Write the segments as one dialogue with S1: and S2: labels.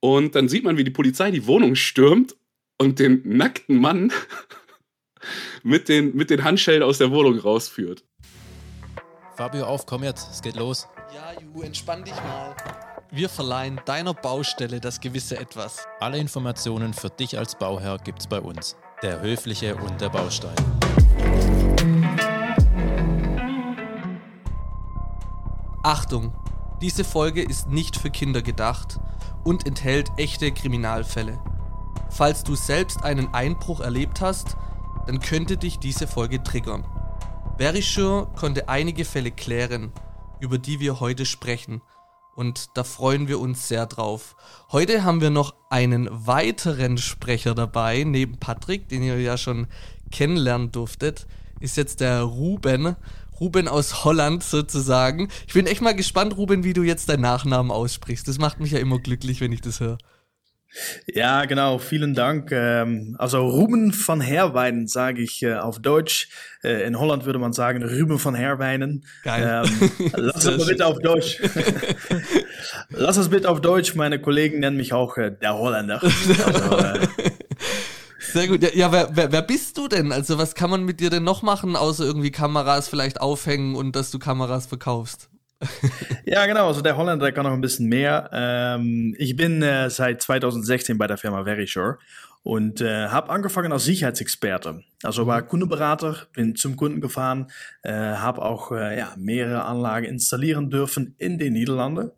S1: Und dann sieht man, wie die Polizei die Wohnung stürmt und den nackten Mann mit den, mit den Handschellen aus der Wohnung rausführt.
S2: Fabio, auf, komm jetzt, es geht los.
S3: Ja, Ju, entspann dich mal. Wir verleihen deiner Baustelle das gewisse Etwas.
S2: Alle Informationen für dich als Bauherr gibt's bei uns. Der Höfliche und der Baustein.
S3: Achtung, diese Folge ist nicht für Kinder gedacht und enthält echte Kriminalfälle. Falls du selbst einen Einbruch erlebt hast, dann könnte dich diese Folge triggern. Verisure konnte einige Fälle klären, über die wir heute sprechen. Und da freuen wir uns sehr drauf. Heute haben wir noch einen weiteren Sprecher dabei, neben Patrick, den ihr ja schon kennenlernen durftet, ist jetzt der Ruben. Ruben aus Holland sozusagen. Ich bin echt mal gespannt, Ruben, wie du jetzt deinen Nachnamen aussprichst. Das macht mich ja immer glücklich, wenn ich das höre.
S4: Ja, genau, vielen Dank. Ähm, also Ruben van Herweinen sage ich äh, auf Deutsch. Äh, in Holland würde man sagen Ruben van Herweinen.
S3: Geil.
S4: Ähm, lass es bitte auf Deutsch. lass es bitte auf Deutsch. Meine Kollegen nennen mich auch äh, der Holländer. Also, äh,
S3: Sehr gut. Ja, ja wer, wer, wer bist du denn? Also was kann man mit dir denn noch machen, außer irgendwie Kameras vielleicht aufhängen und dass du Kameras verkaufst?
S4: ja, genau. Also der Holländer der kann noch ein bisschen mehr. Ähm, ich bin äh, seit 2016 bei der Firma Verisure und äh, habe angefangen als Sicherheitsexperte. Also war Kundenberater, bin zum Kunden gefahren, äh, habe auch äh, ja, mehrere Anlagen installieren dürfen in den Niederlanden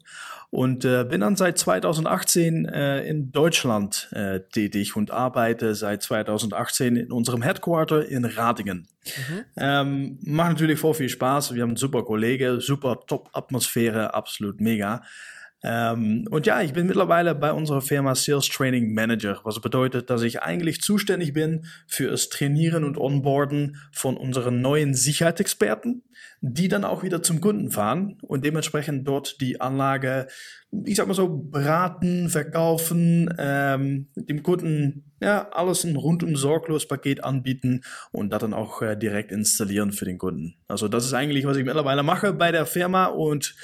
S4: und äh, bin dann seit 2018 äh, in Deutschland äh, tätig und arbeite seit 2018 in unserem Headquarter in Ratingen. Mhm. Ähm, macht natürlich voll viel Spaß. Wir haben einen super Kollege, super Top-Atmosphäre, absolut mega. Ähm, und ja, ich bin mittlerweile bei unserer Firma Sales Training Manager, was bedeutet, dass ich eigentlich zuständig bin für das Trainieren und Onboarden von unseren neuen Sicherheitsexperten, die dann auch wieder zum Kunden fahren und dementsprechend dort die Anlage, ich sag mal so, beraten, verkaufen, ähm, dem Kunden ja alles ein rundum sorglos Paket anbieten und das dann auch äh, direkt installieren für den Kunden. Also das ist eigentlich, was ich mittlerweile mache bei der Firma und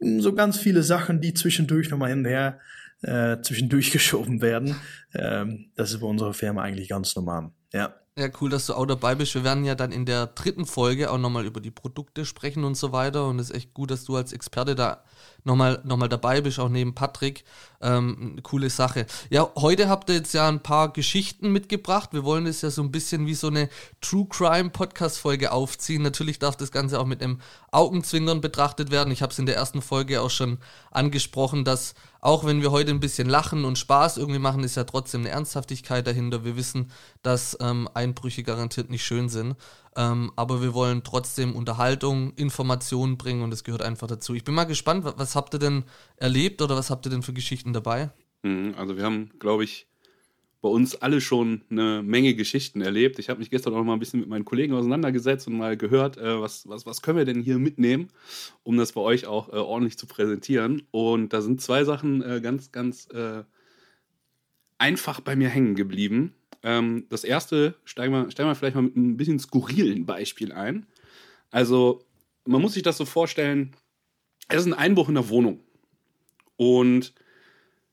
S4: so ganz viele Sachen, die zwischendurch nochmal hin und her äh, zwischendurch geschoben werden. Ähm, das ist bei unserer Firma eigentlich ganz normal. Ja.
S3: Ja, cool, dass du auch dabei bist. Wir werden ja dann in der dritten Folge auch nochmal über die Produkte sprechen und so weiter. Und es ist echt gut, dass du als Experte da nochmal noch mal dabei bist, auch neben Patrick. Ähm, coole Sache. Ja, heute habt ihr jetzt ja ein paar Geschichten mitgebracht. Wir wollen es ja so ein bisschen wie so eine True Crime Podcast-Folge aufziehen. Natürlich darf das Ganze auch mit einem Augenzwinkern betrachtet werden. Ich habe es in der ersten Folge auch schon angesprochen, dass auch wenn wir heute ein bisschen lachen und Spaß irgendwie machen, ist ja trotzdem eine Ernsthaftigkeit dahinter. Wir wissen, dass ähm, Einbrüche garantiert nicht schön sind. Ähm, aber wir wollen trotzdem Unterhaltung, Informationen bringen und das gehört einfach dazu. Ich bin mal gespannt, was, was habt ihr denn erlebt oder was habt ihr denn für Geschichten dabei?
S1: Mhm, also wir haben, glaube ich, bei uns alle schon eine Menge Geschichten erlebt. Ich habe mich gestern auch mal ein bisschen mit meinen Kollegen auseinandergesetzt und mal gehört, äh, was, was, was können wir denn hier mitnehmen, um das bei euch auch äh, ordentlich zu präsentieren. Und da sind zwei Sachen äh, ganz, ganz äh, einfach bei mir hängen geblieben. Ähm, das erste, steigen wir, steigen wir vielleicht mal mit ein bisschen skurrilen Beispiel ein. Also, man muss sich das so vorstellen, es ist ein Einbruch in der Wohnung. Und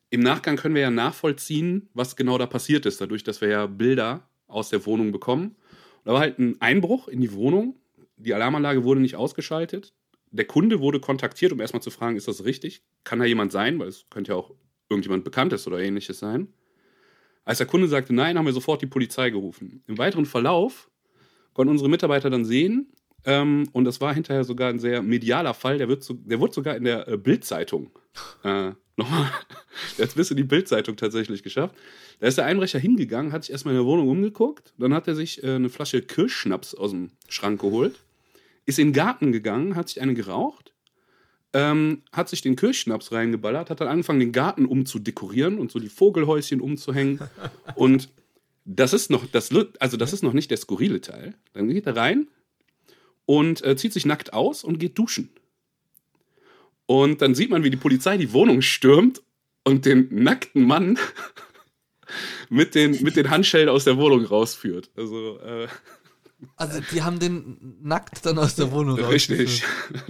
S1: im Nachgang können wir ja nachvollziehen, was genau da passiert ist, dadurch, dass wir ja Bilder aus der Wohnung bekommen. Und da war halt ein Einbruch in die Wohnung. Die Alarmanlage wurde nicht ausgeschaltet. Der Kunde wurde kontaktiert, um erstmal zu fragen, ist das richtig? Kann da jemand sein? Weil es könnte ja auch irgendjemand Bekanntes oder ähnliches sein. Als der Kunde sagte nein, haben wir sofort die Polizei gerufen. Im weiteren Verlauf konnten unsere Mitarbeiter dann sehen, ähm, und das war hinterher sogar ein sehr medialer Fall, der, wird so, der wurde sogar in der äh, Bildzeitung äh, nochmal, jetzt bist du die Bildzeitung tatsächlich geschafft. Da ist der Einbrecher hingegangen, hat sich erstmal in der Wohnung umgeguckt, dann hat er sich äh, eine Flasche Kirschschnaps aus dem Schrank geholt, ist in den Garten gegangen, hat sich eine geraucht, ähm, hat sich den Kirschschnaps reingeballert, hat dann angefangen, den Garten umzudekorieren und so die Vogelhäuschen umzuhängen. und das ist noch, das, also das ist noch nicht der skurrile Teil. Dann geht er rein und äh, zieht sich nackt aus und geht duschen. Und dann sieht man, wie die Polizei die Wohnung stürmt und den nackten Mann mit den, mit den Handschellen aus der Wohnung rausführt. Also, äh,
S3: Also die haben den nackt dann aus der Wohnung
S1: Richtig.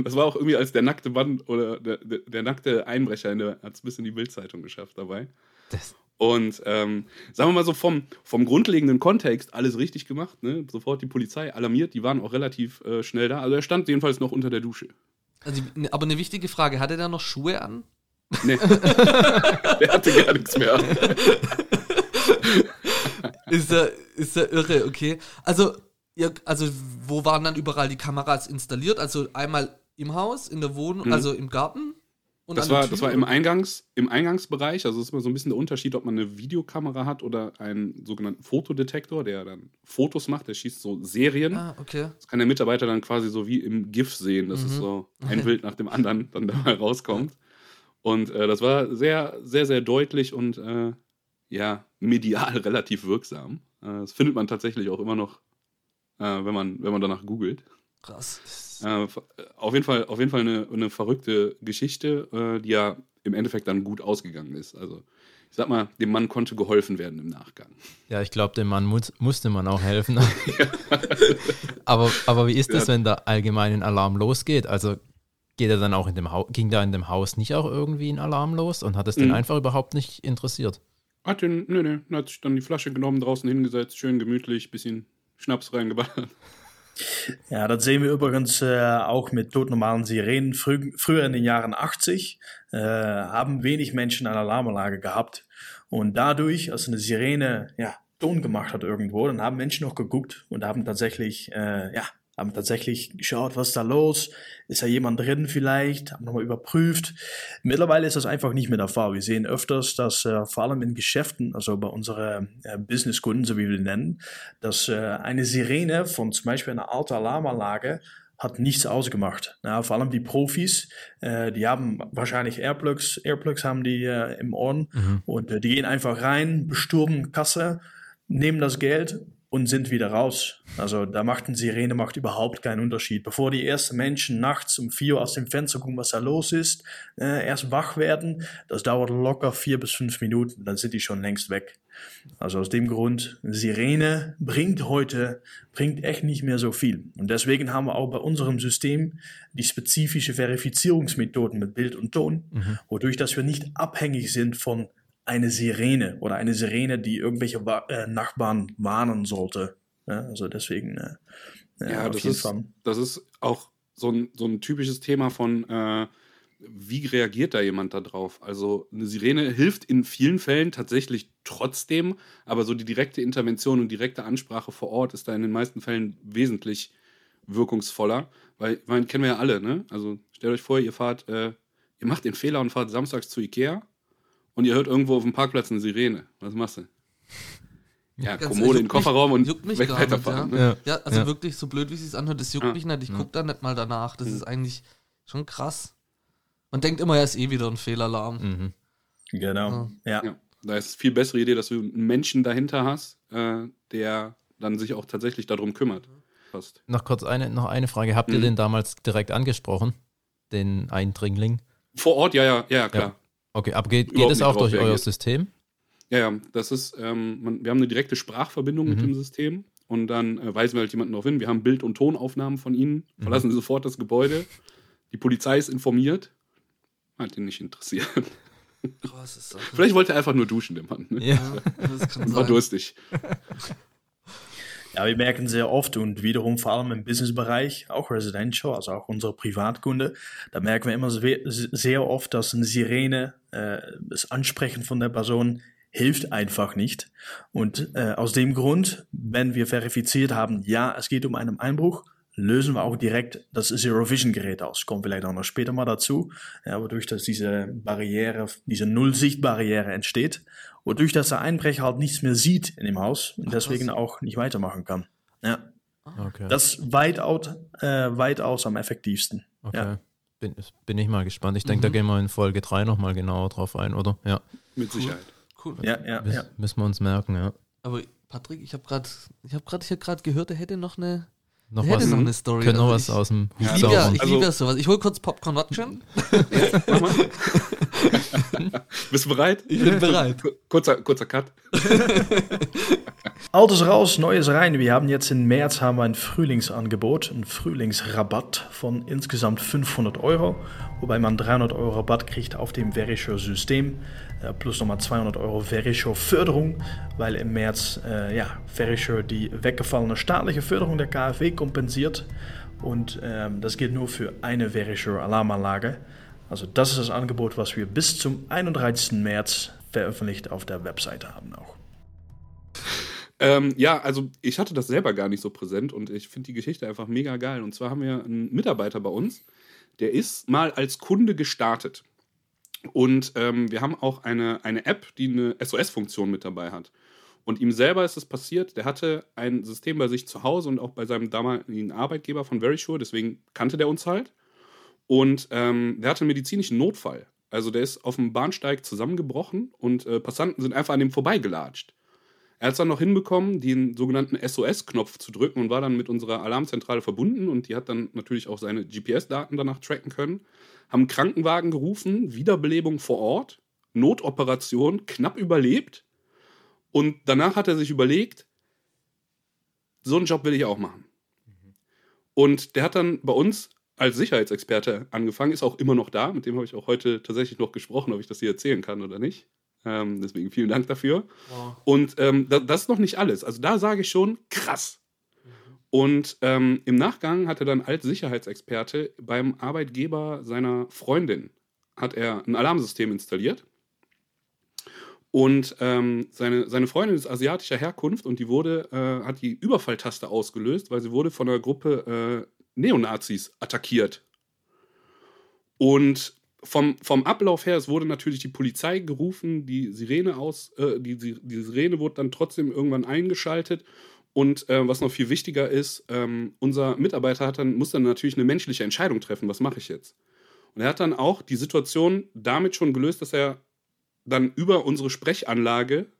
S1: Das war auch irgendwie als der nackte Mann oder der, der, der nackte Einbrecher hat es bis in die Bildzeitung geschafft dabei.
S2: Das,
S1: Und ähm, sagen wir mal so vom, vom grundlegenden Kontext alles richtig gemacht. Ne? Sofort die Polizei alarmiert, die waren auch relativ äh, schnell da. Also er stand jedenfalls noch unter der Dusche.
S3: Also, die- aber eine wichtige Frage, hatte der noch Schuhe an?
S1: Nee. der hatte gar nichts mehr.
S3: Ist ja, ist ja irre, okay. Also, ihr, also, wo waren dann überall die Kameras installiert? Also einmal im Haus, in der Wohnung,
S1: Mhm.
S3: also im Garten? Und
S1: Das war, das war im, Eingangs, im Eingangsbereich. Also es ist immer so ein bisschen der Unterschied, ob man eine Videokamera hat oder einen sogenannten Fotodetektor, der dann Fotos macht. Der schießt so Serien.
S3: Ah, okay.
S1: Das kann der Mitarbeiter dann quasi so wie im GIF sehen, dass es
S3: Mhm.
S1: so ein Bild nach dem anderen dann dabei rauskommt. Und äh, das war sehr, sehr, sehr deutlich und äh, ja, medial relativ wirksam. Äh, das findet man tatsächlich auch immer noch, äh, wenn, man, wenn man danach googelt.
S3: Krass.
S1: Äh, äh, auf jeden Fall, auf jeden Fall eine, eine verrückte Geschichte, äh, die ja im Endeffekt dann gut ausgegangen ist. Also, ich sag mal, dem Mann konnte geholfen werden im Nachgang.
S2: ja, ich glaube, dem Mann muss, musste man auch helfen. aber, aber wie ist das,
S1: Ja.
S2: wenn der allgemeine Alarm losgeht? Also geht er dann auch in dem Haus, ging da in dem Haus nicht auch irgendwie ein Alarm los und hat es den
S1: Mhm.
S2: einfach überhaupt nicht interessiert?
S1: Hat den, nö, nö, hat sich dann die Flasche genommen, draußen hingesetzt, schön gemütlich, bisschen Schnaps reingeballert.
S4: Ja, das sehen wir übrigens äh, auch mit todnormalen Sirenen. Frü früher in den Jahren 80 äh, haben wenig Menschen eine Alarmanlage gehabt. Und dadurch, als eine Sirene ja, Ton gemacht hat irgendwo, dann haben Menschen noch geguckt und haben tatsächlich, äh, ja, haben tatsächlich geschaut, was ist da los? Ist da jemand drin vielleicht? Haben nochmal überprüft. Mittlerweile ist das einfach nicht mehr der Fall. Wir sehen öfters, dass äh, vor allem in Geschäften, also bei unseren äh, Businesskunden, so wie wir die nennen, dass äh, eine Sirene von zum Beispiel einer alten Alarmanlage hat nichts ausgemacht. Ja, vor allem die Profis, äh, die haben wahrscheinlich Airplugs, Airplugs haben die äh, im Ohren und äh, die gehen einfach rein, bestürmen Kasse, nehmen das Geld und sind wieder raus. Also da macht eine Sirene macht überhaupt keinen Unterschied. Bevor die ersten Menschen nachts um vier Uhr aus dem Fenster gucken, was da los ist, äh, erst wach werden, das dauert locker vier bis fünf Minuten, dann sind die schon längst weg. Also aus dem Grund, Sirene bringt heute, bringt echt nicht mehr so viel. Und deswegen haben wir auch bei unserem System die spezifische Verifizierungsmethoden mit Bild und Ton, wodurch dass wir nicht abhängig sind von einer Sirene oder eine Sirene, die irgendwelche Wa äh, Nachbarn warnen sollte. Ja, also deswegen, äh, ja,
S1: das
S4: jeden
S1: ist,
S4: Fall.
S1: das ist auch so ein, so ein typisches Thema von, äh, wie reagiert da jemand da drauf? Also eine Sirene hilft in vielen Fällen tatsächlich trotzdem, aber so die direkte Intervention und direkte Ansprache vor Ort ist da in den meisten Fällen wesentlich wirkungsvoller, weil, ich meine, kennen wir ja alle, ne? Also stellt euch vor, ihr fahrt, äh, ihr macht den Fehler und fahrt samstags zu Ikea und ihr hört irgendwo auf dem Parkplatz eine Sirene. Was machst du? Ja,
S3: Ganz
S1: Kommode
S3: ehrlich,
S1: in den Kofferraum
S3: mich-
S1: und
S3: juckt mich
S1: weg
S3: gar nicht,
S1: weiterfahren.
S3: ja.
S1: Ne?
S2: Ja.
S3: Ja, also
S2: Ja.
S3: wirklich so blöd, wie es sich anhört, das juckt
S1: Ja.
S3: mich nicht. Ich gucke da nicht mal danach. Das
S1: Mhm.
S3: ist eigentlich schon krass. Man denkt immer, er ist eh wieder ein Fehlalarm.
S2: Mhm.
S4: Genau. Ja.
S1: Ja, da ist es viel bessere Idee, dass du einen Menschen dahinter hast, äh, der dann sich auch tatsächlich darum kümmert. Fast.
S2: Noch kurz eine, noch eine Frage. Habt ihr
S1: Mhm.
S2: den damals direkt angesprochen? Den Eindringling?
S1: Vor Ort, ja, ja, ja, klar.
S2: Okay, aber geht, geht es auch durch euer
S1: reagiert.
S2: System?
S1: Ja, ja, das ist, ähm, man, wir haben eine direkte Sprachverbindung mit
S2: Mhm.
S1: dem System und dann äh, weisen wir halt jemanden darauf hin. Wir haben Bild- und Tonaufnahmen von ihnen,
S2: Mhm.
S1: verlassen sie sofort das Gebäude. Die Polizei ist informiert. Hat ihn nicht interessiert.
S3: Krass ist das.
S1: Vielleicht wollte er einfach nur duschen, der Mann. Ne?
S2: Ja.
S3: Ja, das kann
S1: War
S3: sein.
S1: durstig.
S4: Ja, wir merken sehr oft und wiederum vor allem im Businessbereich, auch Residential, also auch unsere Privatkunde, da merken wir immer sehr, oft, dass eine Sirene, äh, das Ansprechen von der Person hilft einfach nicht. Und äh, aus dem Grund, wenn wir verifiziert haben, ja, es geht um einen Einbruch, lösen wir auch direkt das Zero Vision Gerät aus. Kommt vielleicht auch noch später mal dazu, ja, wodurch dass diese Barriere, diese Null-Sicht-Barriere entsteht, wodurch dass der Einbrecher halt nichts mehr sieht in dem Haus und deswegen auch nicht weitermachen kann. Ja,
S2: Okay.
S4: das ist weitaus, äh, weitaus am effektivsten.
S2: okay.
S4: Ja.
S2: Bin, bin ich mal gespannt. Ich denke, da gehen wir in Folge 3 nochmal genauer drauf ein, oder? Ja.
S1: Mit Sicherheit.
S3: Cool.
S4: Ja, ja,
S2: Müs-
S4: ja.
S2: Müssen wir uns merken, ja.
S3: Aber Patrick, ich habe gerade, ich habe gerade hier gerade gehört, er hätte noch eine,
S2: Noch
S3: hätte
S2: was,
S3: noch eine Story.
S2: können noch was
S3: ich,
S2: aus dem
S3: ich
S2: Hut
S3: liebe ja, ich
S1: Also-
S3: liebe ja sowas. Ich hol kurz Popcorn Watschen.
S1: Mal. Bist du bereit?
S3: Ich bin bereit.
S1: Kurzer, kurzer Cut.
S4: Altes raus, Neues rein. Wir haben jetzt im März haben wir ein Frühlingsangebot, ein Frühlingsrabatt von insgesamt 500 Euro, wobei man 300 Euro Rabatt kriegt auf dem Verisure-System, äh, plus nochmal 200 Euro Verisure-Förderung, weil im März äh, ja, Verisure die weggefallene staatliche Förderung der KfW kompensiert und ähm, das gilt nur für eine Verisure-Alarmanlage. Also das ist das Angebot, was wir bis zum 31. März veröffentlicht auf der Webseite haben auch.
S1: Ähm, ja, also ich hatte das selber gar nicht so präsent und ich finde die Geschichte einfach mega geil. Und zwar haben wir einen Mitarbeiter bei uns, der ist mal als Kunde gestartet. Und ähm, wir haben auch eine, eine App, die eine SOS-Funktion mit dabei hat. Und ihm selber ist es passiert, der hatte ein System bei sich zu Hause und auch bei seinem damaligen Arbeitgeber von Verisure, deswegen kannte der uns halt. Und ähm, der hatte einen medizinischen Notfall. Also der ist auf dem Bahnsteig zusammengebrochen und äh, Passanten sind einfach an dem vorbeigelatscht. Er hat es dann noch hinbekommen, den sogenannten SOS-Knopf zu drücken und war dann mit unserer Alarmzentrale verbunden und die hat dann natürlich auch seine GPS-Daten danach tracken können. Haben Krankenwagen gerufen, Wiederbelebung vor Ort, Notoperation, knapp überlebt. Und danach hat er sich überlegt, so einen Job will ich auch machen. Und der hat dann bei uns als Sicherheitsexperte angefangen, ist auch immer noch da. Mit dem habe ich auch heute tatsächlich noch gesprochen, ob ich das hier erzählen kann oder nicht. Ähm, deswegen vielen Dank dafür.
S3: Wow.
S1: Und ähm, da, das ist noch nicht alles. Also da sage ich schon, krass. Und ähm, im Nachgang hat er dann als Sicherheitsexperte beim Arbeitgeber seiner Freundin hat er ein Alarmsystem installiert. Und ähm, seine, seine Freundin ist asiatischer Herkunft und die wurde, äh, hat die Überfalltaste ausgelöst, weil sie wurde von einer Gruppe äh, Neonazis attackiert. Und vom, vom Ablauf her, es wurde natürlich die Polizei gerufen, die Sirene aus, äh, die, die, Sirene wurde dann trotzdem irgendwann eingeschaltet. Und äh, was noch viel wichtiger ist, ähm, unser Mitarbeiter hat dann, muss dann natürlich eine menschliche Entscheidung treffen, was mache ich jetzt? Und er hat dann auch die Situation damit schon gelöst, dass er dann über unsere Sprechanlage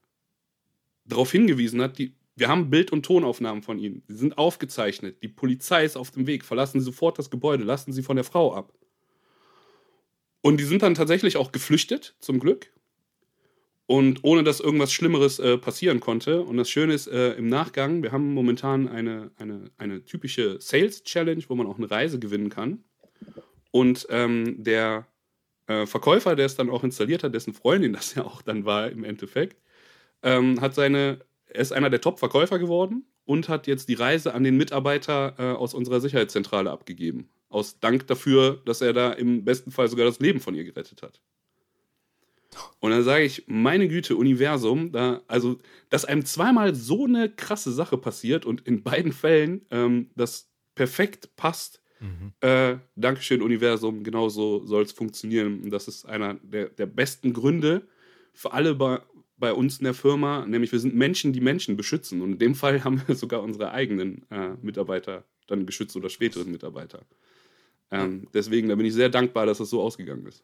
S1: darauf hingewiesen hat, die, wir haben Bild- und Tonaufnahmen von ihnen. Sie sind aufgezeichnet. Die Polizei ist auf dem Weg. Verlassen Sie sofort das Gebäude. Lassen Sie von der Frau ab. Und die sind dann tatsächlich auch geflüchtet, zum Glück. Und ohne dass irgendwas Schlimmeres äh, passieren konnte. Und das Schöne ist, äh, im Nachgang, wir haben momentan eine, eine, eine typische Sales-Challenge, wo man auch eine Reise gewinnen kann. Und ähm, der äh, Verkäufer, der es dann auch installiert hat, dessen Freundin das ja auch dann war im Endeffekt, ähm, hat seine, er ist einer der Top-Verkäufer geworden und hat jetzt die Reise an den Mitarbeiter äh, aus unserer Sicherheitszentrale abgegeben. Aus Dank dafür, dass er da im besten Fall sogar das Leben von ihr gerettet hat. Und dann sage ich, meine Güte, Universum, da, also, dass einem zweimal so eine krasse Sache passiert und in beiden Fällen ähm, das perfekt passt.
S2: Mhm.
S1: Äh, Dankeschön, Universum, genau so soll es funktionieren. Und das ist einer der, der besten Gründe für alle bei, uns in der Firma, nämlich wir sind Menschen, die Menschen beschützen. Und in dem Fall haben wir sogar unsere eigenen äh, Mitarbeiter dann geschützt oder späteren Mitarbeiter. Ähm, deswegen, da bin ich sehr dankbar, dass das so ausgegangen ist.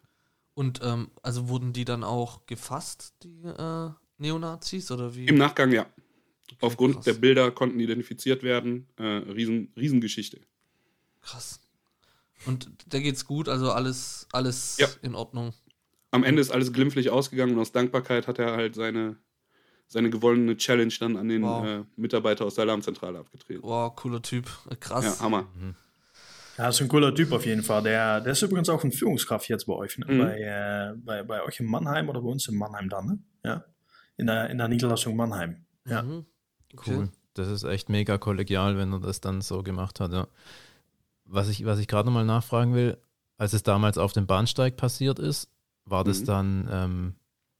S3: Und ähm, also wurden die dann auch gefasst, die äh, Neonazis? Oder wie?
S1: Im Nachgang, ja.
S3: Okay,
S1: Aufgrund
S3: krass.
S1: der Bilder konnten identifiziert werden. Äh, riesen, Riesengeschichte.
S3: Krass. Und da geht's gut, also alles, alles
S1: Ja.
S3: in Ordnung.
S1: Am Ende ist alles glimpflich ausgegangen und aus Dankbarkeit hat er halt seine, seine gewonnene Challenge dann an den
S3: Wow.
S1: äh, Mitarbeiter aus der Alarmzentrale abgetreten.
S3: Wow, cooler Typ. Krass.
S1: Ja, Hammer.
S4: Ja, das ist ein cooler Typ auf jeden Fall. Der, der ist übrigens auch ein Führungskraft jetzt bei euch, ne?
S1: Mhm.
S4: bei, äh, bei, bei euch in Mannheim oder bei uns in Mannheim dann, ne? Ja. In der, in der Niederlassung Mannheim. Ja.
S3: Mhm. Okay.
S2: Cool. Das ist echt mega kollegial, wenn er das dann so gemacht hat, ja. Was ich, was ich gerade nochmal nachfragen will, als es damals auf dem Bahnsteig passiert ist, war das
S1: Mhm.
S2: dann, ähm,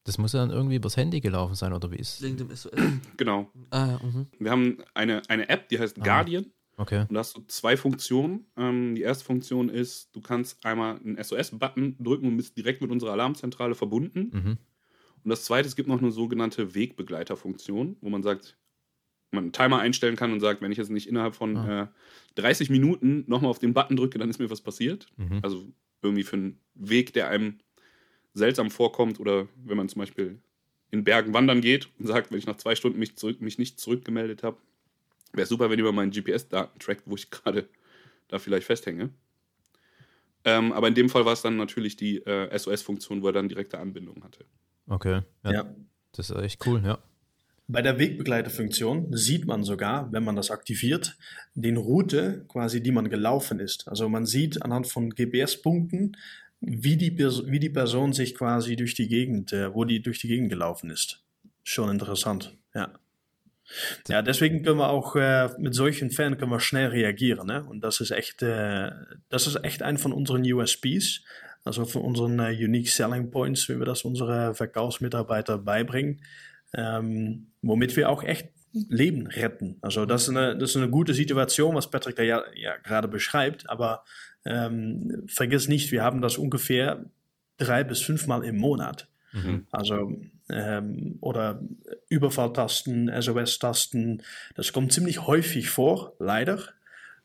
S2: das muss ja dann irgendwie übers Handy gelaufen sein, oder wie ist
S3: dem SOS.
S1: Genau.
S3: ah, mhm.
S1: Wir haben eine, eine App, die heißt
S2: Ah.
S1: Guardian.
S2: Okay.
S1: Und da hast du zwei Funktionen. Ähm, die erste Funktion ist, du kannst einmal einen SOS-Button drücken und bist direkt mit unserer Alarmzentrale verbunden.
S2: Mhm.
S1: Und das zweite, es gibt noch eine sogenannte Wegbegleiterfunktion, wo man sagt, man einen Timer einstellen kann und sagt, wenn ich jetzt nicht innerhalb von
S2: Ah.
S1: äh, 30 Minuten nochmal auf den Button drücke, dann ist mir was passiert.
S2: Mhm.
S1: Also irgendwie für einen Weg, der einem seltsam vorkommt oder wenn man zum Beispiel in Bergen wandern geht und sagt, wenn ich nach zwei Stunden mich, zurück, mich nicht zurückgemeldet habe, wäre super, wenn ihr mal meinen GPS-Daten trackt, wo ich gerade da vielleicht festhänge. Ähm, aber in dem Fall war es dann natürlich die äh, SOS-Funktion, wo er dann direkte Anbindung hatte.
S2: Okay. Ja.
S4: Ja.
S2: Das ist echt cool, ja.
S4: Bei der Wegbegleiterfunktion sieht man sogar, wenn man das aktiviert, den Route quasi, die man gelaufen ist. Also man sieht anhand von GPS-Punkten, wie die, wie die Person sich quasi durch die Gegend, äh, wo die durch die Gegend gelaufen ist. Schon interessant, ja. Ja, deswegen können wir auch äh, mit solchen Fällen können wir schnell reagieren. Ne? Und das ist echt, äh, das ist echt ein von unseren USPs, also von unseren äh, Unique Selling Points, wie wir das unsere Verkaufsmitarbeiter beibringen, ähm, womit wir auch echt Leben retten. Also das ist eine, das ist eine gute Situation, was Patrick da ja, ja gerade beschreibt, aber ähm, vergiss nicht, wir haben das ungefähr drei bis fünfmal im Monat. Also ähm, oder Überfalltasten, SOS-Tasten, das kommt ziemlich häufig vor, leider.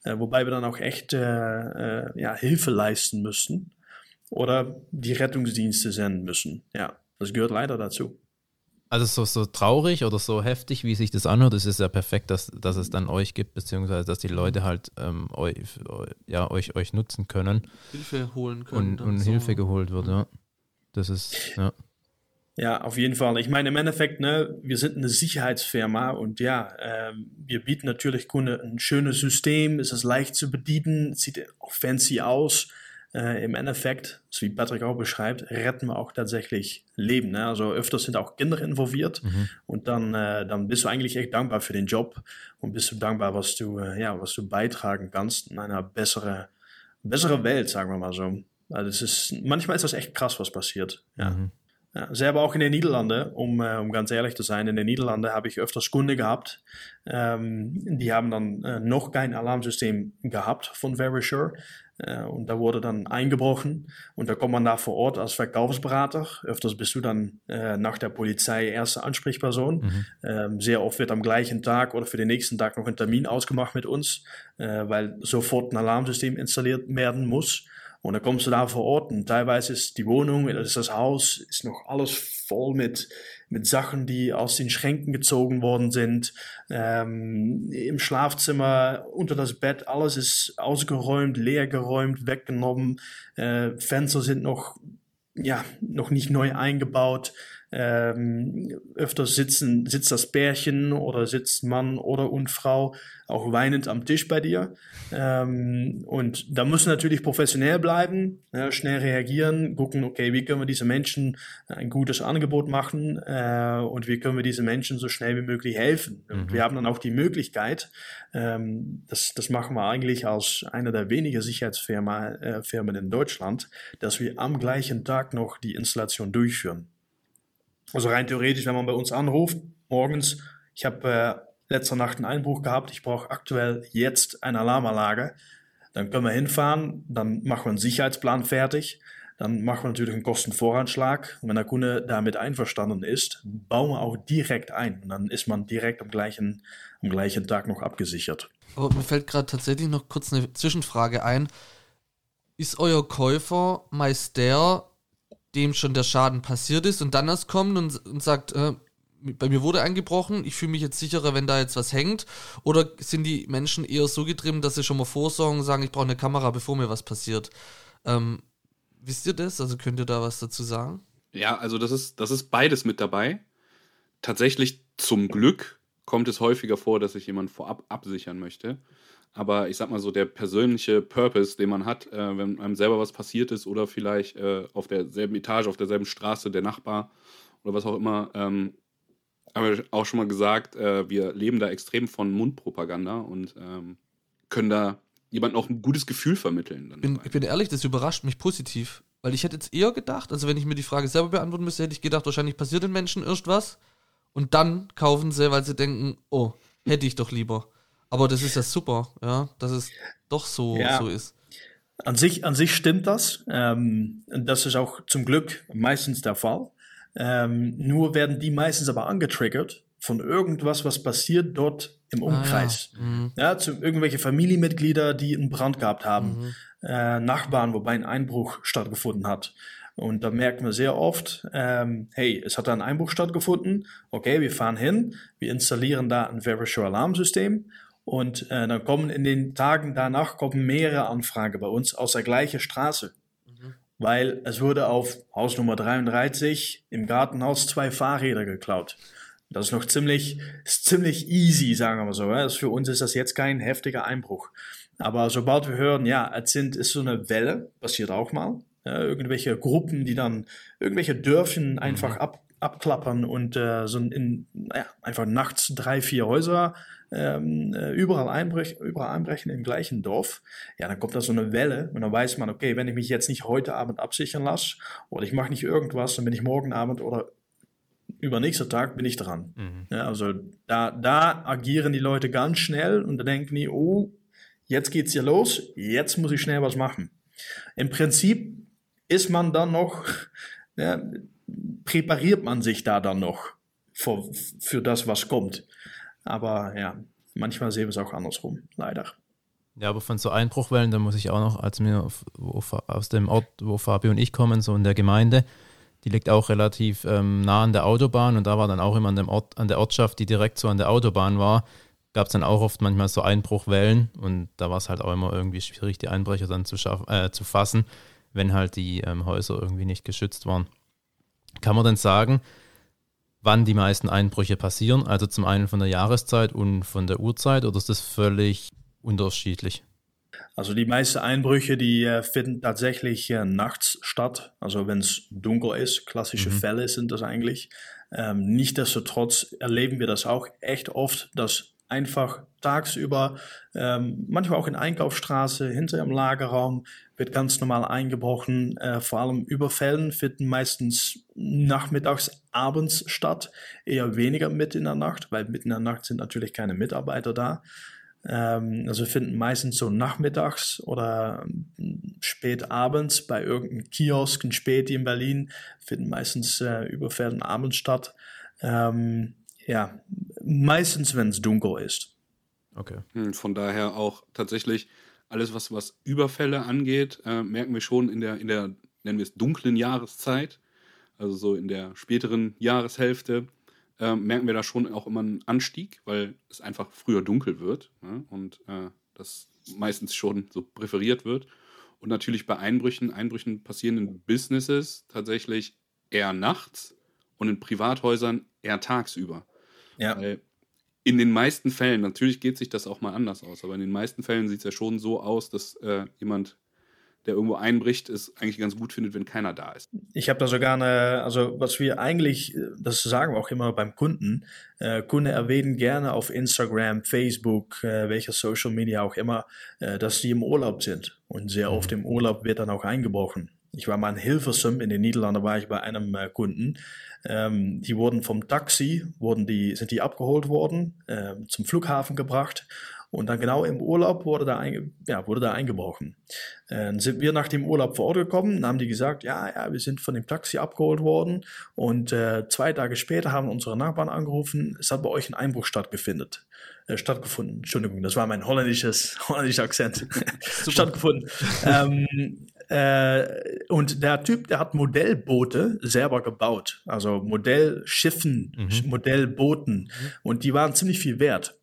S4: Äh, wobei wir dann auch echt äh, äh, ja, Hilfe leisten müssen oder die Rettungsdienste senden müssen. Ja, das gehört leider dazu.
S2: Also so, so traurig oder so heftig, wie sich das anhört, ist es ja perfekt, dass, dass es dann euch gibt, beziehungsweise dass die Leute halt ähm, euch, ja, euch, euch nutzen können
S3: Hilfe holen können.
S2: und, und
S3: so.
S2: Hilfe geholt wird, ja. Das ist, ja.
S4: Ja, auf jeden Fall. Ich meine, im Endeffekt, ne, wir sind eine Sicherheitsfirma und ja, ähm, wir bieten natürlich Kunden ein schönes System, es ist leicht zu bedienen, es sieht auch fancy aus. Äh, Im Endeffekt, so wie Patrick auch beschreibt, retten wir auch tatsächlich Leben. Ne? Also öfters sind auch Kinder involviert und dann, äh, dann bist du eigentlich echt dankbar für den Job und bist du dankbar, was du, äh, ja, was du beitragen kannst in einer bessere, bessere Welt, sagen wir mal so. Also es ist, manchmal ist das echt krass, was passiert. Ja. Ja, selber auch in den Niederlanden, um, äh, um ganz ehrlich zu sein, in den Niederlanden habe ich öfters Kunden gehabt, ähm, die haben dann äh, noch kein Alarmsystem gehabt von Verisure äh, und da wurde dann eingebrochen und da kommt man da vor Ort als Verkaufsberater. Öfters bist du dann nach der Polizei erste Ansprechperson. Ähm, sehr oft wird am gleichen Tag oder für den nächsten Tag noch ein Termin ausgemacht mit uns, weil sofort ein Alarmsystem installiert werden muss. Und dann kommst du da vor Ort und teilweise ist die Wohnung, das ist das Haus, ist noch alles voll mit, mit Sachen, die aus den Schränken gezogen worden sind. Ähm, Im Schlafzimmer, unter das Bett, alles ist ausgeräumt, leergeräumt, weggenommen. Äh, Fenster sind noch, ja, noch nicht neu eingebaut. Ähm, öfters sitzen, sitzt das Pärchen oder sitzt Mann oder und Frau auch weinend am Tisch bei dir. Ähm, und da müssen natürlich professionell bleiben, ja, schnell reagieren, gucken, okay, wie können wir diese Menschen ein gutes Angebot machen äh, und wie können wir diese Menschen so schnell wie möglich helfen. Und wir haben dann auch die Möglichkeit, ähm, das, das machen wir eigentlich als einer der wenigen Sicherheitsfirmen äh, Firmen in Deutschland, dass wir am gleichen Tag noch die Installation durchführen. Also rein theoretisch, wenn man bei uns anruft, morgens, ich habe äh, letzte Nacht einen Einbruch gehabt, ich brauche aktuell jetzt eine Alarmanlage, dann können wir hinfahren, dann machen wir einen Sicherheitsplan fertig, dann machen wir natürlich einen Kostenvoranschlag. Und wenn der Kunde damit einverstanden ist, bauen wir auch direkt ein. Und dann ist man direkt am gleichen, am gleichen Tag noch abgesichert.
S3: Aber mir fällt gerade tatsächlich noch kurz eine Zwischenfrage ein. Ist euer Käufer meist der, dem schon der Schaden passiert ist und dann erst kommt und, und sagt, äh, bei mir wurde eingebrochen, ich fühle mich jetzt sicherer, wenn da jetzt was hängt? Oder sind die Menschen eher so getrimmt, dass sie schon mal vorsorgen und sagen, ich brauche eine Kamera, bevor mir was passiert? Ähm, wisst ihr das? Also könnt ihr da was dazu sagen?
S1: Ja, also das ist, das ist beides mit dabei. Tatsächlich zum Glück kommt es häufiger vor, dass sich jemand vorab absichern möchte. Aber ich sag mal so, der persönliche Purpose, den man hat, äh, wenn einem selber was passiert ist oder vielleicht äh, auf derselben Etage, auf derselben Straße, der Nachbar oder was auch immer, ähm, haben wir auch schon mal gesagt, äh, wir leben da extrem von Mundpropaganda und ähm, können da jemandem auch ein gutes Gefühl vermitteln. Dann
S3: bin, ich bin ehrlich, das überrascht mich positiv. Weil ich hätte jetzt eher gedacht, also wenn ich mir die Frage selber beantworten müsste, hätte ich gedacht, wahrscheinlich passiert den Menschen erst was und dann kaufen sie, weil sie denken, oh, hätte ich doch lieber. Aber das ist ja super, ja, dass es doch so,
S4: Ja.
S3: so ist.
S4: An sich, an sich stimmt das. Ähm, das ist auch zum Glück meistens der Fall. Ähm, nur werden die meistens aber angetriggert von irgendwas, was passiert dort im Umkreis.
S3: Ah, ja. Mhm.
S4: Ja, zu irgendwelche Familienmitglieder, die einen Brand gehabt haben, äh, Nachbarn, wobei ein Einbruch stattgefunden hat. Und da merken wir sehr oft, ähm, hey, es hat da ein Einbruch stattgefunden, okay, wir fahren hin, wir installieren da ein Verisure Alarmsystem Und äh, dann kommen in den Tagen danach kommen mehrere Anfragen bei uns aus der gleichen Straße. Weil es wurde auf Haus Nummer 33 im Gartenhaus zwei Fahrräder geklaut. Das ist noch ziemlich, ist ziemlich easy, sagen wir mal so. Also für uns ist das jetzt kein heftiger Einbruch. Aber sobald wir hören, ja, es sind, ist so eine Welle, passiert auch mal. Ja, irgendwelche Gruppen, die dann irgendwelche Dörfchen einfach mhm. ab, abklappern und äh, so in, naja, einfach nachts drei, vier Häuser ähm, äh, überall, einbrech, überall einbrechen im gleichen Dorf, ja, dann kommt da so eine Welle und dann weiß man, okay, wenn ich mich jetzt nicht heute Abend absichern lasse oder ich mache nicht irgendwas, dann bin ich morgen Abend oder übernächster Tag bin ich dran. Mhm. Ja, also da, da agieren die Leute ganz schnell und da denken die, oh, jetzt geht's ja los, jetzt muss ich schnell was machen. Im Prinzip ist man dann noch, ja, präpariert man sich da dann noch für, für das, was kommt. Aber ja, manchmal sehen wir es auch andersrum, leider.
S2: Ja, aber von so Einbruchwellen, da muss ich auch noch, als mir aus dem Ort, wo Fabio und ich kommen, so in der Gemeinde, die liegt auch relativ ähm, nah an der Autobahn und da war dann auch immer an, dem Ort, an der Ortschaft, die direkt so an der Autobahn war, gab es dann auch oft manchmal so Einbruchwellen und da war es halt auch immer irgendwie schwierig, die Einbrecher dann zu, schaffen, äh, zu fassen, wenn halt die ähm, Häuser irgendwie nicht geschützt waren. Kann man denn sagen, wann die meisten Einbrüche passieren? Also zum einen von der Jahreszeit und von der Uhrzeit oder ist das völlig unterschiedlich?
S4: Also die meisten Einbrüche, die äh, finden tatsächlich äh, nachts statt. Also wenn es dunkel ist, klassische mhm. Fälle sind das eigentlich. Ähm, Nichtsdestotrotz erleben wir das auch echt oft, dass einfach tagsüber, ähm, manchmal auch in Einkaufsstraße, hinter im Lagerraum, wird ganz normal eingebrochen. Äh, vor allem Überfällen finden meistens nachmittags, abends statt, eher weniger mitten in der Nacht, weil mitten in der Nacht sind natürlich keine Mitarbeiter da. Ähm, also finden meistens so nachmittags oder ähm, spät abends bei irgendeinem Kiosk, ein Späti in Berlin, finden meistens äh, Überfällen abends statt. Ähm, ja, meistens, wenn es dunkel ist.
S1: Okay. Hm, von daher auch tatsächlich alles, was, was Überfälle angeht, äh, merken wir schon in der, in der, nennen wir es, dunklen Jahreszeit, also so in der späteren Jahreshälfte, äh, merken wir da schon auch immer einen Anstieg, weil es einfach früher dunkel wird ne? und äh, das meistens schon so präferiert wird. Und natürlich bei Einbrüchen, Einbrüchen passieren in Businesses tatsächlich eher nachts und in Privathäusern eher tagsüber. Ja. Weil in den meisten Fällen, natürlich geht sich das auch mal anders aus, aber in den meisten Fällen sieht es ja schon so aus, dass äh, jemand, der irgendwo einbricht, es eigentlich ganz gut findet, wenn keiner da ist.
S4: Ich habe da sogar eine, also was wir eigentlich, das sagen wir auch immer beim Kunden, äh, Kunden erwähnen gerne auf Instagram, Facebook, äh, welcher Social Media auch immer, äh, dass sie im Urlaub sind. Und sehr oft mhm. im Urlaub wird dann auch eingebrochen. Ich war mal in Hilversum, in den Niederlanden war ich bei einem äh, Kunden, ähm, die wurden vom Taxi, wurden die, sind die abgeholt worden, äh, zum Flughafen gebracht und dann genau im Urlaub wurde da, ein, ja, wurde da eingebrochen. Äh, dann sind wir nach dem Urlaub vor Ort gekommen, haben die gesagt, ja, ja, wir sind von dem Taxi abgeholt worden und äh, zwei Tage später haben unsere Nachbarn angerufen, es hat bei euch ein Einbruch stattgefunden. Äh, stattgefunden. Entschuldigung, das war mein holländisches, holländischer Akzent. stattgefunden. ähm, äh, und der Typ, der hat Modellboote selber gebaut, also Modellschiffen, mhm. Modellbooten. Mhm. Und die waren ziemlich viel wert.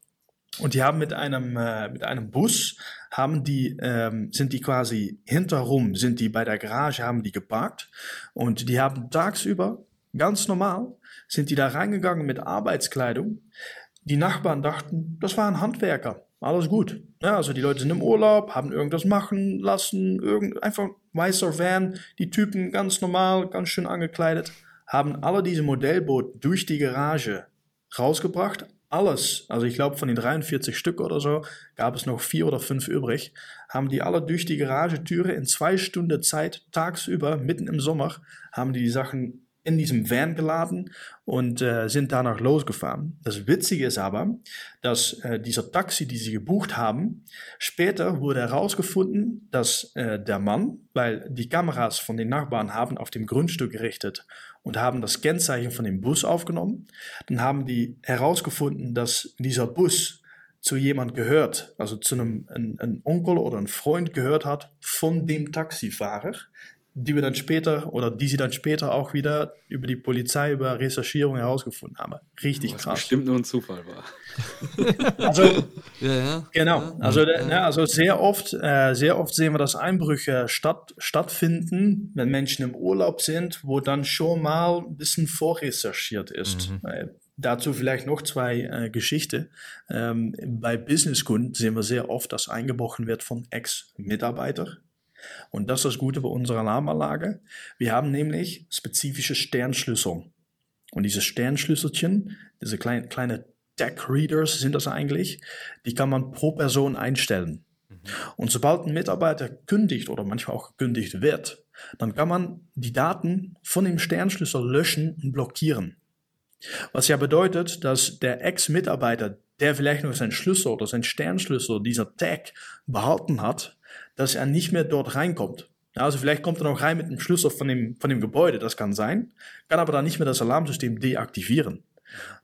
S4: Und die haben mit einem, äh, mit einem Bus, haben die, ähm, sind die quasi hinterrum, sind die bei der Garage, haben die geparkt. Und die haben tagsüber, ganz normal, sind die da reingegangen mit Arbeitskleidung. Die Nachbarn dachten, das war ein Handwerker alles gut. Ja, also die Leute sind im Urlaub, haben irgendwas machen lassen, irgend, einfach weißer Van, die Typen ganz normal, ganz schön angekleidet, haben alle diese Modellboot durch die Garage rausgebracht. Alles, also ich glaube von den 43 Stück oder so, gab es noch vier oder fünf übrig, haben die alle durch die Garagetüre in zwei Stunden Zeit, tagsüber, mitten im Sommer, haben die die Sachen in diesem Van geladen und äh, sind danach losgefahren. Das Witzige ist aber, dass äh, dieser Taxi, die sie gebucht haben, später wurde herausgefunden, dass äh, der Mann, weil die Kameras von den Nachbarn haben auf dem Grundstück gerichtet und haben das Kennzeichen von dem Bus aufgenommen, dann haben die herausgefunden, dass dieser Bus zu jemand gehört, also zu einem ein, ein Onkel oder ein Freund gehört hat von dem Taxifahrer die wir dann später oder die sie dann später auch wieder über die Polizei, über Recherchierung herausgefunden haben. Richtig
S1: Was
S4: krass.
S1: bestimmt nur ein Zufall war.
S4: Also,
S3: Ja, ja.
S4: genau. Also, äh, ne, also sehr oft, äh, sehr oft sehen wir, dass Einbrüche statt, stattfinden, wenn Menschen im Urlaub sind, wo dann schon mal ein bisschen vorrecherchiert ist. Äh, dazu vielleicht noch zwei äh, Geschichten. Ähm, bei Businesskunden sehen wir sehr oft, dass eingebrochen wird von Ex-Mitarbeitern. Und das ist das Gute bei unserer Alarmanlage. Wir haben nämlich spezifische Sternschlüssel. Und diese Sternschlüsselchen, diese kleine, kleine Tech-Readers sind das eigentlich, die kann man pro Person einstellen. Und sobald ein Mitarbeiter kündigt oder manchmal auch gekündigt wird, dann kann man die Daten von dem Sternschlüssel löschen und blockieren. Was ja bedeutet, dass der Ex-Mitarbeiter, der vielleicht noch seinen Schlüssel oder seinen Sternschlüssel, dieser Tag, behalten hat, dass er nicht mehr dort reinkommt. Ja, also vielleicht kommt er noch rein mit dem Schlüssel von dem, von dem Gebäude, das kann sein, kann aber dann nicht mehr das Alarmsystem deaktivieren.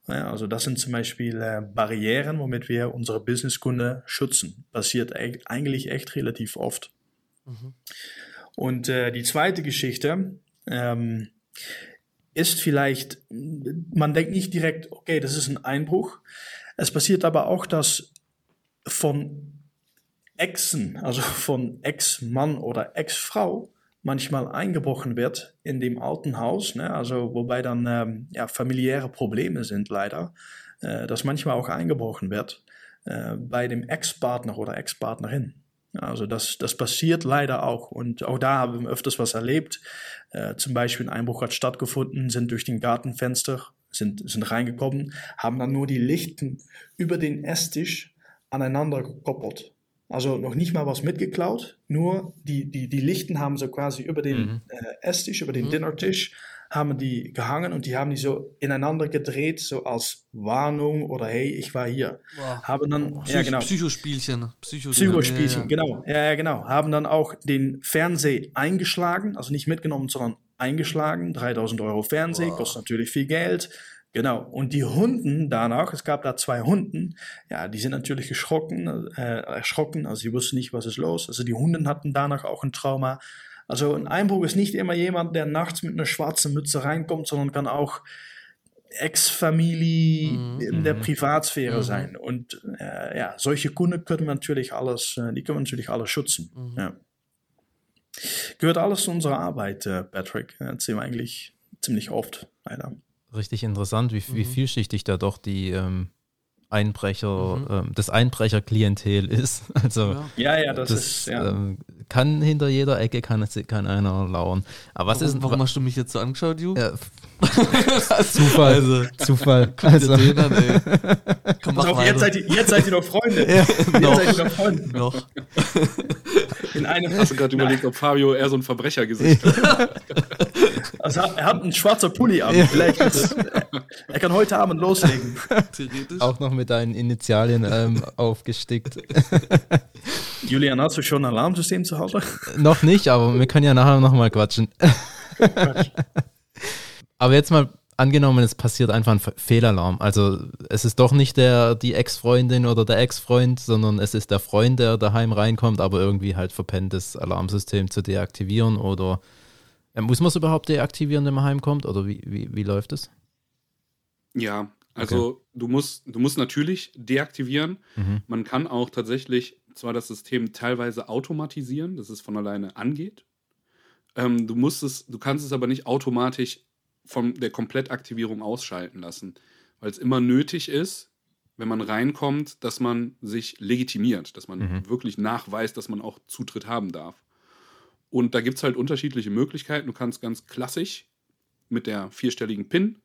S4: Ja, also das sind zum Beispiel äh, Barrieren, womit wir unsere Businesskunden schützen. Passiert e eigentlich echt relativ oft. Und äh, die zweite Geschichte ähm, ist vielleicht, man denkt nicht direkt, okay, das ist ein Einbruch. Es passiert aber auch, dass von Exen, also von Ex-Mann oder Ex-Frau, manchmal eingebrochen wird in dem alten Haus, ne? also wobei dann ähm, ja, familiäre Probleme sind leider, äh, dass manchmal auch eingebrochen wird äh, bei dem Ex-Partner oder Ex-Partnerin. Also das, das passiert leider auch und auch da haben wir öfters was erlebt. Äh, zum Beispiel ein Einbruch hat stattgefunden, sind durch den Gartenfenster, sind, sind reingekommen, haben dann nur die Lichten über den Esstisch aneinander gekoppelt. Also noch nicht mal was mitgeklaut, nur die, die, die Lichten haben so quasi über den
S2: Mhm.
S4: äh, Esstisch, über den Dinnertisch, haben die gehangen und die haben die so ineinander gedreht, so als Warnung oder hey, ich war hier.
S3: Wow.
S4: Haben dann,
S3: Psych
S4: ja genau,
S3: Psychospielchen. Psycho
S4: Psychospielchen,
S3: Ja, ja.
S4: genau. Ja, ja, genau. Haben dann auch den Fernseher eingeschlagen, also nicht mitgenommen, sondern eingeschlagen. 3000 Euro Fernseher,
S3: Wow.
S4: kostet natürlich viel Geld. Genau. Und die Hunden danach, es gab da zwei Hunden, ja, die sind natürlich geschrocken, äh, erschrocken, also sie wussten nicht, was ist los. Also die Hunden hatten danach auch ein Trauma. Also ein Einbruch ist nicht immer jemand, der nachts mit einer schwarzen Mütze reinkommt, sondern kann auch Ex-Familie
S3: Mhm.
S4: in der
S2: Mhm.
S4: Privatsphäre
S3: Mhm.
S4: sein. Und äh, ja, solche Kunden können wir natürlich alles, äh, die können wir natürlich alles schützen.
S3: Mhm.
S4: Ja. Gehört alles zu unserer Arbeit, äh, Patrick. Äh, Erzählen wir eigentlich ziemlich oft, leider.
S2: Richtig interessant, wie, wie
S3: Mhm.
S2: vielschichtig da doch die ähm, Einbrecher,
S3: Mhm.
S2: ähm, das Einbrecherklientel ist. Also
S3: Ja.
S4: Ja, ja, das,
S2: das,
S4: ist, ja.
S2: ähm, kann hinter jeder Ecke kann, es- kann einer lauern. Aber was
S3: warum,
S2: ist
S3: warum hast du mich jetzt so angeschaut, Ju?
S2: ja, Zufall,
S3: Also,
S2: Zufall. Also,
S3: den ey. Komm, mach
S4: auf, jetzt, seid ihr, jetzt seid ihr noch Freunde.
S2: Ja.
S4: Jetzt
S3: Noch.
S4: seid ihr noch Freunde.
S3: noch.
S4: In einem,
S1: Hast du gerade überlegt, ob Fabio eher so ein Verbrechergesicht hat?
S4: Also, er hat einen schwarzen Pulli an. Vielleicht ist, er kann heute Abend loslegen.
S3: Theoretisch.
S2: auch noch mit deinen Initialien ähm, aufgestickt.
S4: Julian, hast du schon ein Alarmsystem zu Hause?
S2: noch nicht, aber wir können ja nachher nochmal quatschen. aber jetzt mal angenommen, es passiert einfach ein Fe- Fehlalarm. Also es ist doch nicht der, die Ex-Freundin oder der Ex-Freund, sondern es ist der Freund, der daheim reinkommt, aber irgendwie halt verpennt, das Alarmsystem zu deaktivieren oder äh, muss man es überhaupt deaktivieren, wenn man heimkommt oder wie, wie, wie läuft es?
S1: Ja, also du musst, du musst natürlich deaktivieren.
S2: Mhm.
S1: Man kann auch tatsächlich zwar das System teilweise automatisieren, dass es von alleine angeht. Ähm, du musst es, du kannst es aber nicht automatisch von der Komplettaktivierung ausschalten lassen, weil es immer nötig ist, wenn man reinkommt, dass man sich legitimiert, dass man
S2: Mhm.
S1: wirklich nachweist, dass man auch Zutritt haben darf. Und da gibt es halt unterschiedliche Möglichkeiten. Du kannst ganz klassisch mit der vierstelligen PIN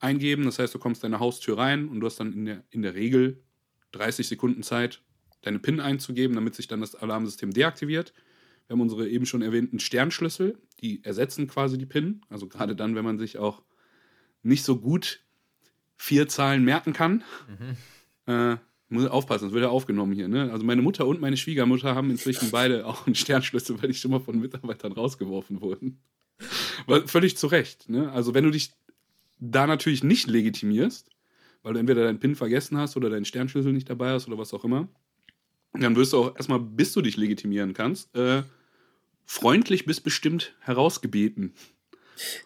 S1: eingeben. Das heißt, du kommst deine Haustür rein und du hast dann in der, in der Regel 30 Sekunden Zeit, deine PIN einzugeben, damit sich dann das Alarmsystem deaktiviert. Wir haben unsere eben schon erwähnten Sternschlüssel, die ersetzen quasi die PIN. Also gerade dann, wenn man sich auch nicht so gut vier Zahlen merken kann. Äh, muss aufpassen, das wird ja aufgenommen hier. Ne? Also meine Mutter und meine Schwiegermutter haben inzwischen beide auch einen Sternschlüssel, weil die schon mal von Mitarbeitern rausgeworfen wurden. Völlig zu Recht. Ne? Also wenn du dich da natürlich nicht legitimierst, weil du entweder deinen PIN vergessen hast oder deinen Sternschlüssel nicht dabei hast oder was auch immer, dann wirst du auch erstmal, bis du dich legitimieren kannst, äh, freundlich bis bestimmt herausgebeten.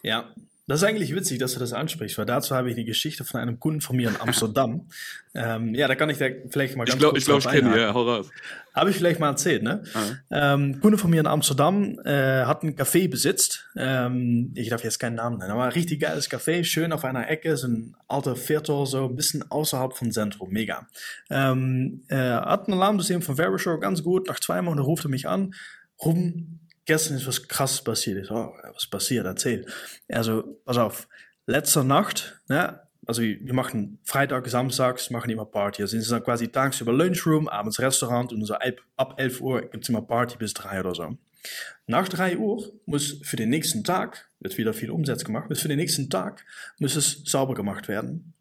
S4: Ja, das ist eigentlich witzig, dass du das ansprichst, weil dazu habe ich die Geschichte von einem Kunden von mir in Amsterdam. ähm, ja, da kann ich da vielleicht mal ganz
S1: Ich glaube,
S4: kurz
S1: ich, glaub, ich kenne die, ja, hau raus.
S4: Habe ich vielleicht mal erzählt, ne?
S1: Ah.
S4: Ähm, Kunde von mir in Amsterdam äh, hat ein Café besitzt. Ähm, ich darf jetzt keinen Namen nennen, aber ein richtig geiles Café, schön auf einer Ecke, so ein alter Viertel, so ein bisschen außerhalb von Zentrum, mega. Ähm, äh, hat ein Alarmsystem von Verisure, ganz gut. Nach zwei Monaten ruft er mich an. Ruben, gestern ist was krasses passiert. Ich so, was passiert? Erzähl. Also, pass auf. Letzte Nacht, ne? Also wir machen Freitag, Samstags machen immer Party. Also es ist dann quasi tagsüber Lunchroom, abends Restaurant und so ab, ab 11 Uhr gibt es immer Party bis 3 oder so. Nach 3 Uhr muss für den nächsten Tag, wird wieder viel Umsatz gemacht, muss für den nächsten Tag muss es sauber gemacht werden.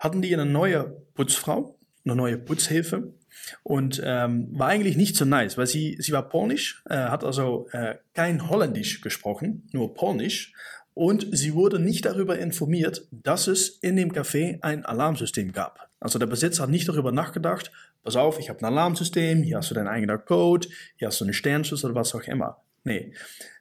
S4: Hatten die eine neue Putzfrau, eine neue Putzhilfe und ähm, war eigentlich nicht so nice, weil sie, sie war polnisch, äh, hat also äh, kein Holländisch gesprochen, nur polnisch und sie wurde nicht darüber informiert, dass es in dem Café ein Alarmsystem gab. Also der Besitzer hat nicht darüber nachgedacht, pass auf, ich habe ein Alarmsystem, hier hast du dein eigener Code, hier hast du eine oder was auch immer. Nee.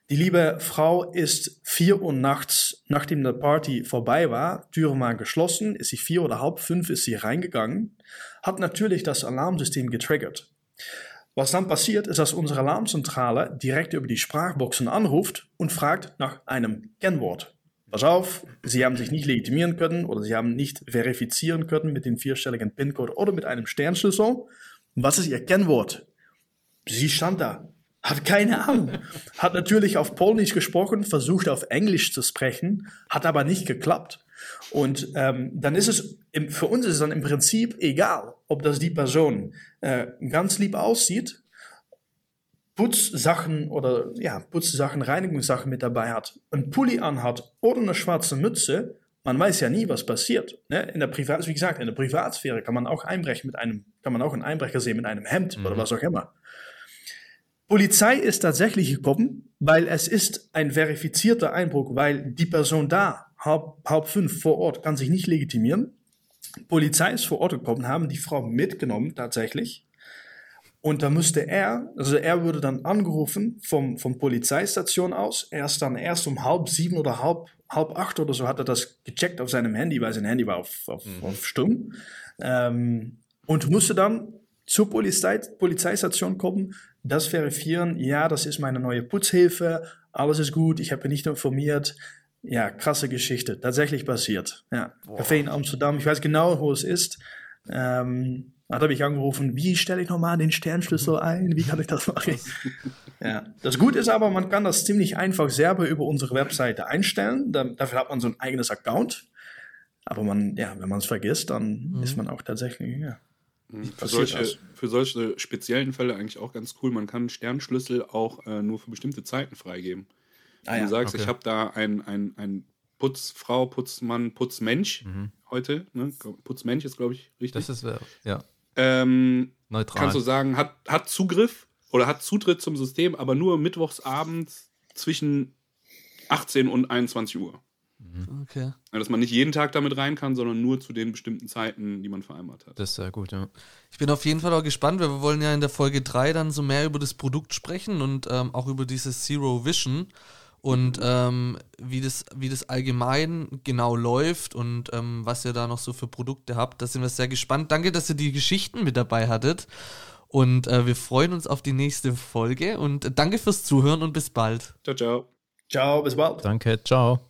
S4: Die liebe Frau ist vier Uhr nachts, nachdem die Party vorbei war, Türen waren geschlossen, ist sie vier oder halb fünf, ist sie reingegangen, hat natürlich das Alarmsystem getriggert. Was dann passiert, ist, dass unsere Alarmzentrale direkt über die Sprachboxen anruft und fragt nach einem Kennwort. Pass auf, Sie haben sich nicht legitimieren können oder Sie haben nicht verifizieren können mit dem vierstelligen PIN-Code oder mit einem Sternschlüssel. Was ist Ihr Kennwort? Sie stand da, hat keine Ahnung, hat natürlich auf Polnisch gesprochen, versucht auf Englisch zu sprechen, hat aber nicht geklappt. Und ähm, dann ist es, im, für uns ist es dann im Prinzip egal, ob das die Person äh, ganz lieb aussieht, Putzsachen oder ja, Putzsachen, Reinigungssachen mit dabei hat, einen Pulli anhat oder eine schwarze Mütze, man weiß ja nie, was passiert. Ne? In der Privat, wie gesagt, in der Privatsphäre kann man auch einbrechen mit einem, kann man auch einen Einbrecher sehen mit einem Hemd oder was auch immer. Polizei ist tatsächlich gekommen, weil es ist ein verifizierter Einbruch, weil die Person da, halb, halb fünf vor Ort, kann sich nicht legitimieren. Polizei ist vor Ort gekommen, haben die Frau mitgenommen tatsächlich. Und da musste er, also er wurde dann angerufen vom, vom Polizeistation aus. Er ist dann erst um halb sieben oder halb, halb acht oder so hat er das gecheckt auf seinem Handy, weil sein Handy war auf, auf, auf stumm. Ähm, und musste dann zur Polizei, Polizeistation kommen, das verifizieren, ja, das ist meine neue Putzhilfe, alles ist gut, ich habe nicht informiert. Ja, krasse Geschichte, tatsächlich passiert. Ja, Café in Amsterdam, ich weiß genau, wo es ist. Ähm, hat er mich angerufen, wie stelle ich nochmal den Sternschlüssel ein, wie kann ich das machen? ja, das Gute ist aber, man kann das ziemlich einfach selber über unsere Webseite einstellen. Da, dafür hat man so ein eigenes Account. Aber man, ja, wenn man es vergisst, dann ist man auch tatsächlich, ja.
S1: Für
S4: passiert
S1: solche,
S4: das.
S1: für solche speziellen Fälle eigentlich auch ganz cool. Man kann Sternschlüssel auch äh, nur für bestimmte Zeiten freigeben.
S4: Ah,
S1: Wenn
S4: ja.
S1: du sagst,
S2: okay.
S1: ich habe da ein, ein, ein Putzfrau, Putzmann, Putzmensch heute. Ne? Putzmensch ist, glaube ich, richtig.
S2: Das ist, äh, ja,
S1: ähm,
S2: neutral.
S1: kannst du sagen, hat, hat Zugriff oder hat Zutritt zum System, aber nur mittwochsabends zwischen 18 und 21 Uhr.
S3: Okay.
S1: Ja, Dass man nicht jeden Tag damit rein kann, sondern nur zu den bestimmten Zeiten, die man vereinbart hat.
S2: das ist sehr gut, ja.
S3: Ich bin auf jeden Fall auch gespannt, weil wir wollen ja in der Folge 3 dann so mehr über das Produkt sprechen und ähm, auch über dieses Zero Vision und ähm, wie, das, wie das allgemein genau läuft und ähm, was ihr da noch so für Produkte habt. Da sind wir sehr gespannt. Danke, dass ihr die Geschichten mit dabei hattet. Und äh, wir freuen uns auf die nächste Folge und danke fürs Zuhören und bis bald.
S1: Ciao, ciao.
S4: Ciao, bis bald.
S2: Danke, ciao.